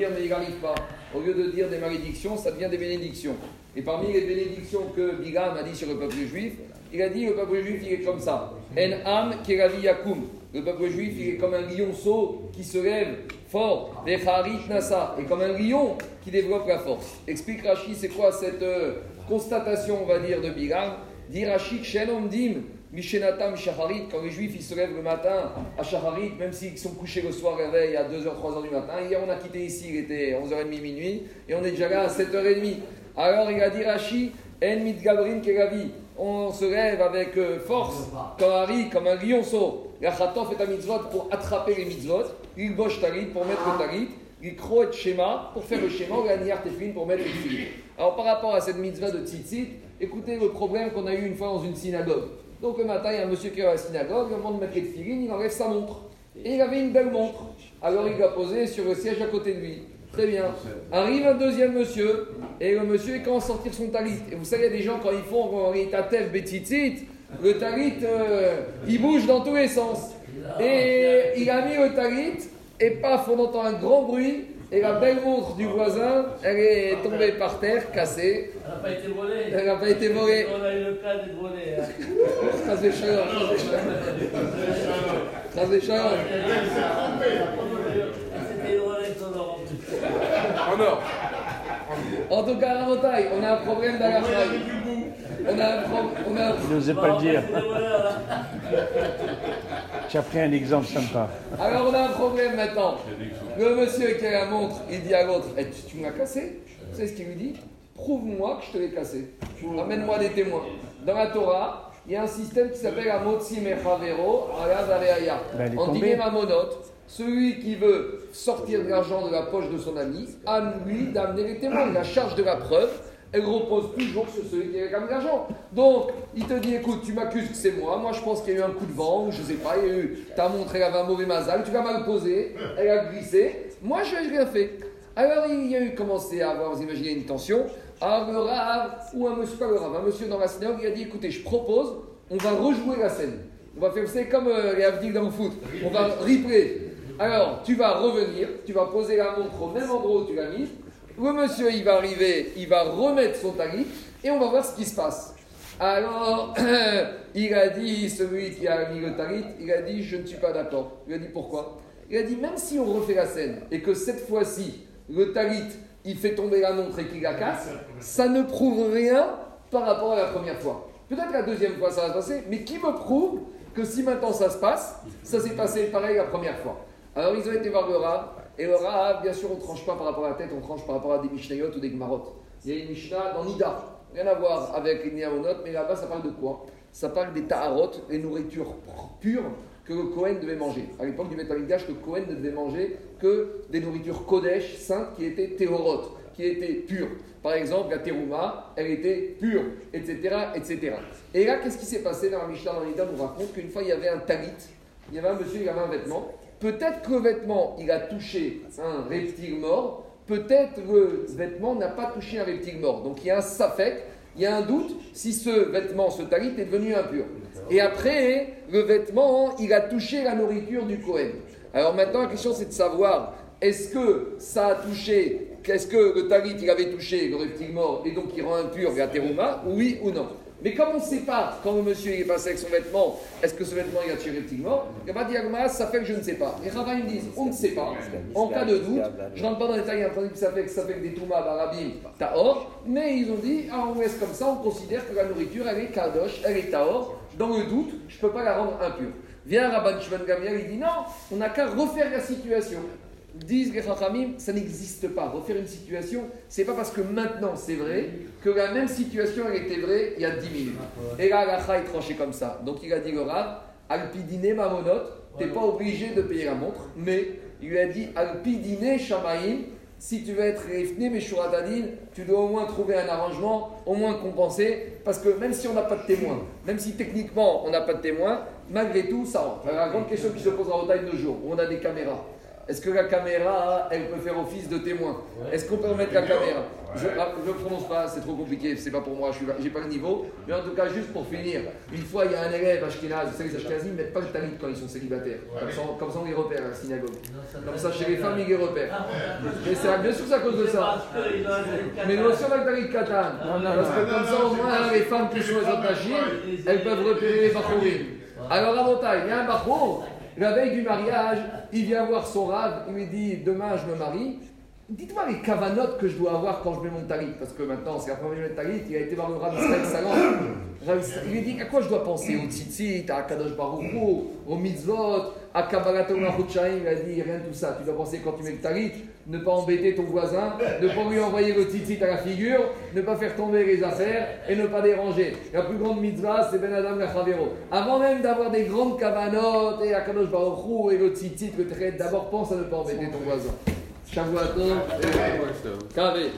mais il n'arrive pas. Au lieu de dire des malédictions, ça devient des bénédictions. Et parmi les bénédictions que Bilam a dit sur le peuple juif, il a dit le peuple juif, il est comme ça. En am yakum. Le peuple juif, il est comme un lionceau qui se lève fort. Et comme un lion qui développe la force. Explique Rashi, c'est quoi cette euh, constatation, on va dire, de Bilam Dit shenom dim. Mishenatam Shaharit, quand les juifs ils se lèvent le matin à Shaharit, même s'ils sont couchés le soir réveil à 2h, 3h du matin, hier on a quitté ici, il était 11h30 minuit, et on est déjà là à 7h30. Alors il a dit Rashi, En mitgabrin keravi, on se lève avec euh, force, comme un riz, comme un lionceau. La chatof est un mitzvot pour attraper les mitzvot, il boche tarit pour mettre le tarit, il croit schéma pour faire le schéma, la teflin pour mettre le teflin. Alors par rapport à cette mitzvah de tzitzit, écoutez le problème qu'on a eu une fois dans une synagogue. Donc le matin, il y a un monsieur qui est à la synagogue, moment de mettre les tefilines, il enlève sa montre. Et il avait une belle montre. Alors il l'a posée sur le siège à côté de lui. Très bien. Arrive un deuxième monsieur, et le monsieur il commence à sortir son talit. Et vous savez, il y a des gens, quand ils font tatev betitzit, le talit, euh, il bouge dans tous les sens. Et il a mis le talit, et paf, on entend un grand bruit, et la belle montre du voisin, elle est tombée par terre, cassée. Elle n'a pas été volée. Elle n'a pas été volée. On a eu le cas d'être volée. hein. Tras des chaleurs, tras des chaleurs. C'était une Rolex en or en or. En tout cas, à Montaille, on a un problème dans la faille. On a un problème. On. Il n'osait pas le dire. Tu as pris un exemple sympa. Alors on a un problème maintenant. Le monsieur qui a la montre, il dit à l'autre Eh, Tu, l'as cassé? Tu sais ce qu'il lui dit? Prouve-moi que je te l'ai cassé. Amène-moi des témoins. Dans la Torah, il y a un système qui s'appelle Amotsi Mechavero Ayad Areaya. Ben, tombée. dîner Mamonote, celui qui veut sortir de l'argent de la poche de son ami, à lui d'amener les témoins. La charge de la preuve, elle repose toujours sur celui qui réclame l'argent. Donc, il te dit, écoute, tu m'accuses que c'est moi, moi je pense qu'il y a eu un coup de vent, je sais pas, il y a eu, ta montre, elle avait un mauvais mazal, tu l'as mal posé, elle a glissé, moi je n'ai rien fait. Alors il y a eu commencé à avoir, vous imaginez, une tension. Alors le rave, ou un monsieur, pas le rave, un monsieur dans la synagogue, il a dit, écoutez, je propose, on va rejouer la scène. On va faire, vous savez, comme euh, les avenirs dans le foot, on va replay. Alors, tu vas revenir, tu vas poser la montre au même endroit où tu l'as mise. Le monsieur, il va arriver, il va remettre son tarif et on va voir ce qui se passe. Alors, il a dit, celui qui a mis le tarif, il a dit, je ne suis pas d'accord. Il a dit, pourquoi? Il a dit, même si on refait la scène et que cette fois-ci, le talit, il fait tomber la montre et qu'il la casse, ça ne prouve rien par rapport à la première fois. Peut-être la deuxième fois ça va se passer, mais qui me prouve que si maintenant ça se passe, ça s'est passé pareil la première fois? Alors ils ont été voir le et le Rav, bien sûr, on ne tranche pas par rapport à la tête, on tranche par rapport à des Mishnayot ou des Gemarot. Il y a une Mishnah dans Nida, rien à voir avec les mais là-bas ça parle de quoi? Ça parle des Taharot, les nourritures pures que le devait manger. À l'époque du Betamigdash, le Kohen ne devait manger que des nourritures Kodesh, saintes, qui étaient Théorot, qui étaient pures. Par exemple, la Teruma, elle était pure, etc. etc. Et là, qu'est-ce qui s'est passé dans la Mishnah dans Nida? Nous raconte qu'une fois, il y avait un talit, il y avait un monsieur, il avait un vêtement. Peut-être que le vêtement, il a touché un reptile mort, peut-être le vêtement n'a pas touché un reptile mort. Donc il y a un safek, il y a un doute si ce vêtement, ce talit est devenu impur. Et après, le vêtement, il a touché la nourriture du Kohen. Alors maintenant, la question c'est de savoir, est-ce que ça a touché, est-ce que le talit, il avait touché le reptile mort et donc il rend impur la terouma, oui ou non? Mais comme on ne sait pas, quand le monsieur il est passé avec son vêtement, est-ce que ce vêtement il a tué le reptile mort? Il va dire, Agma, ça fait que je ne sais pas. Les rabbins ils disent, on ne sait pas. En cas de doute, je rentre pas dans les détails, il y a un principe qui s'appelle que ça fait que des toumas, barabim, taor, mais ils ont dit, ah, on laisse comme ça, on considère que la nourriture elle est kadosh, elle est taor. Dans le doute, je ne peux pas la rendre impure. Vient Rabban Shimon Gamliel, il dit, non, on n'a qu'à refaire la situation. Disent les Chachamim, ça n'existe pas. Refaire une situation, c'est pas parce que maintenant c'est vrai que la même situation elle était vraie il y a 10 minutes. Et là, la est tranchée comme ça. Donc il a dit le Rav, Alpidine Mamonot, t'es pas obligé de payer la montre, mais il lui a dit Alpidine Shamaim, si tu veux être Refne Meshuratadin, tu dois au moins trouver un arrangement, au moins compenser, parce que même si on n'a pas de témoin, même si techniquement on n'a pas de témoin, malgré tout ça rentre. La grande question qui se posera au taille de nos jours, où on a des caméras. Est-ce que la caméra, elle peut faire office de témoin Est-ce qu'on peut remettre la caméra Je ne prononce pas, c'est trop compliqué, c'est pas pour moi, je n'ai pas le niveau. Mais en tout cas, juste pour finir, une fois il y a un élève ashkénaze, vous savez les ne mettent pas le talit quand ils sont célibataires. Comme ça, comme ça on les repère à la synagogue. Comme ça, chez les femmes, ils les repèrent. Mais c'est bien sûr c'est à cause de ça. Mais non, sur le talit katan. Parce que comme ça, au moins, les femmes qui sont les attachées, elles peuvent repérer les bachourim. Alors, à montagne, il y a un bachour. La veille du mariage, il vient voir son rave, il lui dit Demain je me marie. Dites-moi les cavanotes que je dois avoir quand je mets mon talit. Parce que maintenant, c'est la première fois que je mets le talit, il a été voir le Rav Israël Salon. Il lui dit À quoi je dois penser? Au tzitzit, à Kadosh Baruch au mitzvot, à Kabbalat Chaim. Il a dit Rien de tout ça. Tu dois penser quand tu mets le talit, ne pas embêter ton voisin, ne pas lui envoyer le tzitzit à la figure, ne pas faire tomber les affaires et ne pas déranger. La plus grande mitzvah, c'est Ben Adam. Avant même d'avoir des grandes cavanotes et à Kadosh Baruch Hu et le tzitzit, le trait, d'abord pense à ne pas embêter ton voisin. Kavé.